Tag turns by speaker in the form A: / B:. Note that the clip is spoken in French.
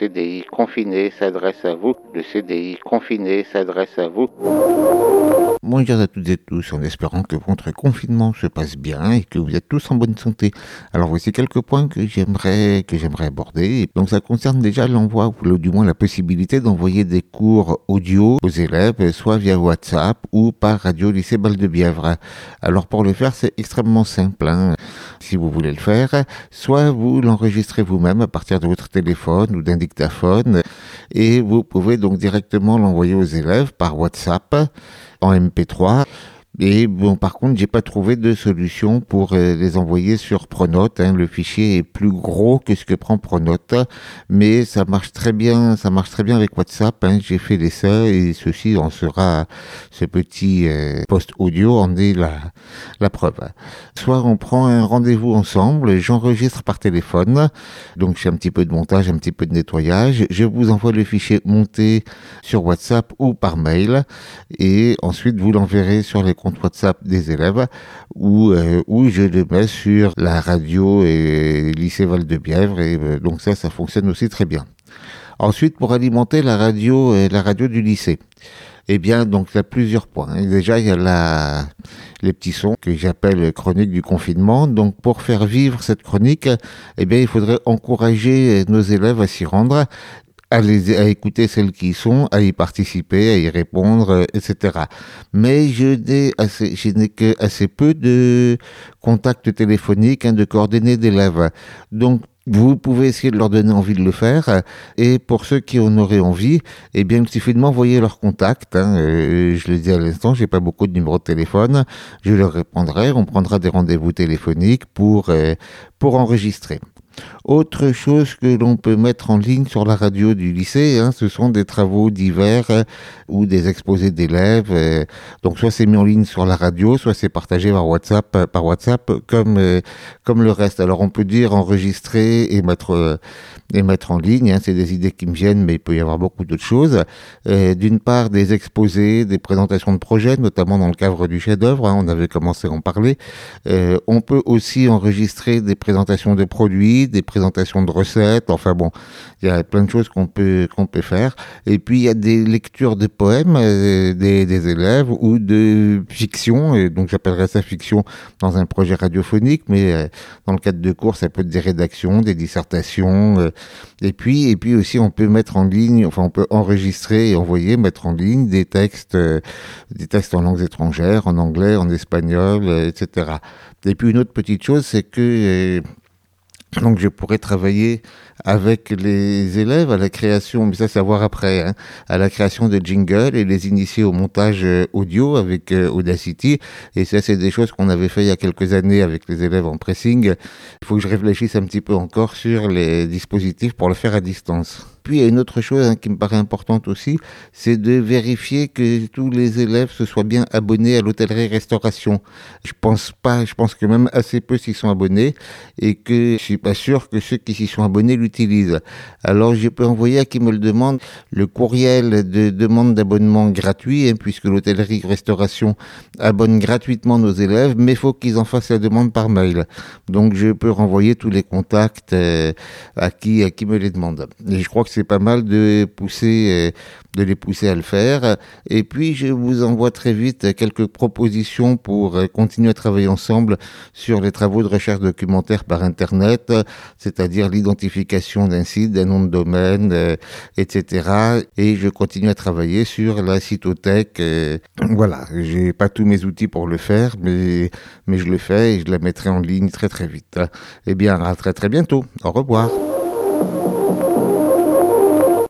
A: CDI confiné s'adresse à vous. Le CDI confiné s'adresse à vous.
B: Bonjour à toutes et tous, en espérant que votre confinement se passe bien et que vous êtes tous en bonne santé. Alors voici quelques points que j'aimerais que j'aimerais aborder. Donc ça concerne déjà l'envoi ou du moins la possibilité d'envoyer des cours audio aux élèves, soit via WhatsApp ou par radio lycée Bal de Bièvre. Alors pour le faire, c'est extrêmement simple. Hein. Si vous voulez le faire, soit vous l'enregistrez vous-même à partir de votre téléphone ou d'un et vous pouvez donc directement l'envoyer aux élèves par WhatsApp en MP3 et bon, par contre, j'ai pas trouvé de solution pour euh, les envoyer sur Pronote. Hein. Le fichier est plus gros que ce que prend Pronote, mais ça marche très bien. Ça marche très bien avec WhatsApp. Hein. J'ai fait l'essai et ceci en sera ce petit euh, post audio en est la, la preuve. Soit on prend un rendez-vous ensemble, j'enregistre par téléphone, donc j'ai un petit peu de montage, un petit peu de nettoyage. Je vous envoie le fichier monté sur WhatsApp ou par mail, et ensuite vous l'enverrez sur les comptes WhatsApp des élèves où, euh, où je le mets sur la radio et lycée Val-de-Bièvre et euh, donc ça, ça fonctionne aussi très bien. Ensuite, pour alimenter la radio, et la radio du lycée, eh bien, donc il y a plusieurs points. Déjà, il y a la, les petits sons que j'appelle chronique du confinement. Donc, pour faire vivre cette chronique, eh bien, il faudrait encourager nos élèves à s'y rendre à, les, à écouter celles qui y sont, à y participer, à y répondre, euh, etc. Mais je n'ai assez, je n'ai que assez peu de contacts téléphoniques, hein, de coordonnées d'élèves. Donc, vous pouvez essayer de leur donner envie de le faire. Et pour ceux qui en auraient envie, eh bien, il suffit de m'envoyer leur contact. Hein. Euh, je le dis à l'instant, j'ai pas beaucoup de numéros de téléphone. Je leur répondrai. On prendra des rendez-vous téléphoniques pour, euh, pour enregistrer. Autre chose que l'on peut mettre en ligne sur la radio du lycée, hein, ce sont des travaux divers euh, ou des exposés d'élèves. Euh, donc soit c'est mis en ligne sur la radio, soit c'est partagé par WhatsApp, euh, par WhatsApp comme comme le reste. Alors on peut dire enregistrer et mettre et mettre en ligne. Hein, c'est des idées qui me viennent, mais il peut y avoir beaucoup d'autres choses. D'une part, des exposés, des présentations de projets, notamment dans le cadre du chef-d'œuvre. Hein, on avait commencé à en parler. on peut aussi enregistrer des présentations de produits, des présentations de recettes. Enfin bon, il y a plein de choses qu'on peut qu'on peut faire. Et puis il y a des lectures de poèmes euh, des, des, élèves ou de fiction. Et donc j'appellerais ça fiction dans un projet radiophonique, mais euh, dans le cadre de cours, ça peut être des rédactions, des dissertations. Euh, et puis et puis aussi on peut mettre en ligne, enfin on peut enregistrer et envoyer, mettre en ligne des textes, des textes en langues étrangères, en anglais, en espagnol, etc. Et puis une autre petite chose, c'est que donc je pourrais travailler avec les élèves à la création, mais ça c'est à voir après, hein, à la création de jingles et les initier au montage euh, audio avec euh, Audacity. Et ça c'est des choses qu'on avait fait il y a quelques années avec les élèves en pressing. Il faut que je réfléchisse un petit peu encore sur les dispositifs pour le faire à distance. Puis il y a une autre chose hein, qui me paraît importante aussi, c'est de vérifier que tous les élèves se soient bien abonnés à l'hôtellerie-restauration. Je pense pas, je pense que même assez peu s'y sont abonnés et que je suis pas sûr que ceux qui s'y sont abonnés l'utilisent. Alors je peux envoyer à qui me le demande le courriel de demande d'abonnement gratuit, hein, puisque l'hôtellerie-restauration abonne gratuitement nos élèves, mais il faut qu'ils en fassent la demande par mail. Donc je peux renvoyer tous les contacts euh, à qui à qui me les demande. Et je crois que c'est pas mal de pousser, euh, de les pousser à le faire. Et puis, je vous envoie très vite quelques propositions pour euh, continuer à travailler ensemble sur les travaux de recherche documentaire par Internet, c'est-à-dire l'identification d'un site, d'un nom de domaine, euh, etc. Et je continue à travailler sur la cytothèque. voilà, j'ai pas tous mes outils pour le faire, mais, mais je le fais et je la mettrai en ligne très très vite. Eh bien, à très très bientôt. Au revoir.